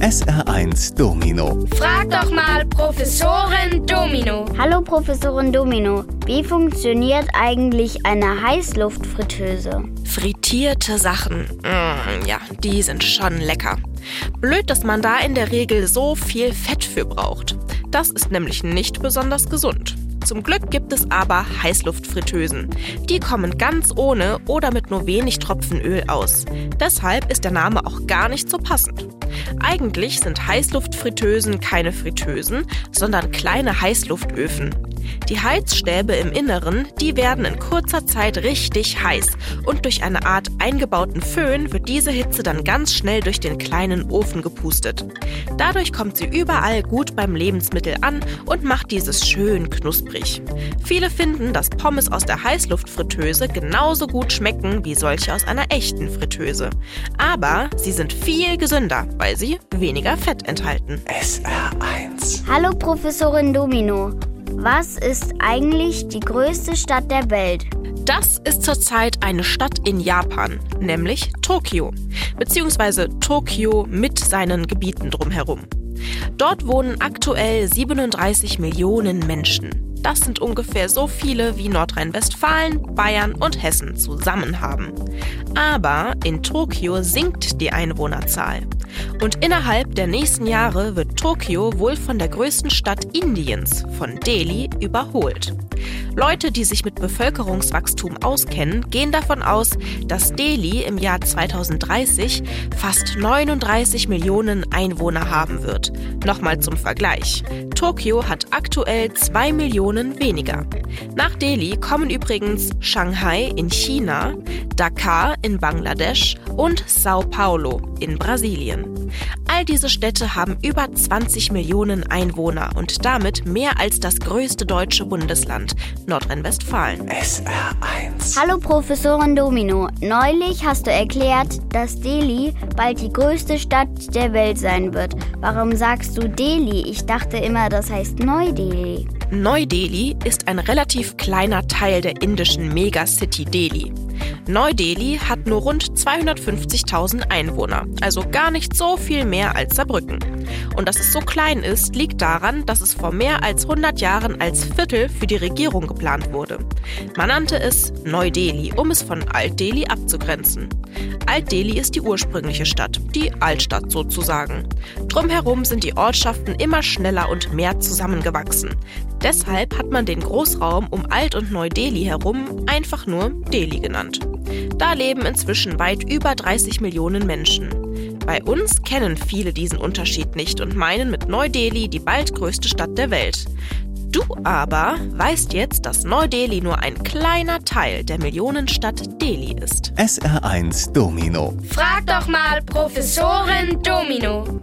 SR1 Domino. Frag doch mal Professorin Domino. Hallo Professorin Domino, wie funktioniert eigentlich eine Heißluftfritteuse? Frittierte Sachen, mm, ja, die sind schon lecker. Blöd, dass man da in der Regel so viel Fett für braucht. Das ist nämlich nicht besonders gesund. Zum Glück gibt es aber Heißluftfritteusen. Die kommen ganz ohne oder mit nur wenig Tropfen Öl aus. Deshalb ist der Name auch gar nicht so passend. Eigentlich sind Heißluftfritteusen keine Fritteusen, sondern kleine Heißluftöfen. Die Heizstäbe im Inneren, die werden in kurzer Zeit richtig heiß und durch eine Art eingebauten Föhn wird diese Hitze dann ganz schnell durch den kleinen Ofen gepustet. Dadurch kommt sie überall gut beim Lebensmittel an und macht dieses schön knusprig. Viele finden, dass Pommes aus der Heißluftfritteuse genauso gut schmecken wie solche aus einer echten Fritteuse. Aber sie sind viel gesünder, weil sie weniger Fett enthalten. SR1. Hallo Professorin Domino, was ist eigentlich die größte Stadt der Welt? Das ist zurzeit eine Stadt in Japan, nämlich Tokio, beziehungsweise Tokio mit seinen Gebieten drumherum. Dort wohnen aktuell 37 Millionen Menschen. Das sind ungefähr so viele, wie Nordrhein-Westfalen, Bayern und Hessen zusammen haben. Aber in Tokio sinkt die Einwohnerzahl. Und innerhalb der nächsten Jahre wird Tokio wohl von der größten Stadt Indiens, von Delhi, überholt. Leute, die sich mit Bevölkerungswachstum auskennen, gehen davon aus, dass Delhi im Jahr 2030 fast 39 Millionen Einwohner haben wird. Nochmal zum Vergleich. Tokio hat aktuell 2 Millionen weniger. Nach Delhi kommen übrigens Shanghai in China, Dakar in Bangladesch und Sao Paulo in Brasilien. All diese Städte haben über 20 Millionen Einwohner und damit mehr als das größte deutsche Bundesland, Nordrhein-Westfalen. SR1. Hallo Professorin Domino, neulich hast du erklärt, dass Delhi bald die größte Stadt der Welt sein wird. Warum sagst du Delhi? Ich dachte immer, das heißt Neu-Delhi. Neu-Delhi ist ein relativ kleiner Teil der indischen Megacity Delhi. Neu-Delhi hat nur rund 250.000 Einwohner, also gar nicht so viel mehr als Saarbrücken. Und dass es so klein ist, liegt daran, dass es vor mehr als 100 Jahren als Viertel für die Regierung geplant wurde. Man nannte es Neu-Delhi, um es von Alt-Delhi abzugrenzen. Alt-Delhi ist die ursprüngliche Stadt, die Altstadt sozusagen. Drumherum sind die Ortschaften immer schneller und mehr zusammengewachsen. Deshalb hat man den Großraum um Alt- und Neu-Delhi herum einfach nur Delhi genannt. Da leben inzwischen weit über 30 Millionen Menschen. Bei uns kennen viele diesen Unterschied nicht und meinen mit Neu-Delhi die bald größte Stadt der Welt. Du aber weißt jetzt, dass Neu-Delhi nur ein kleiner Teil der Millionenstadt Delhi ist. SR1 Domino. Frag doch mal Professorin Domino.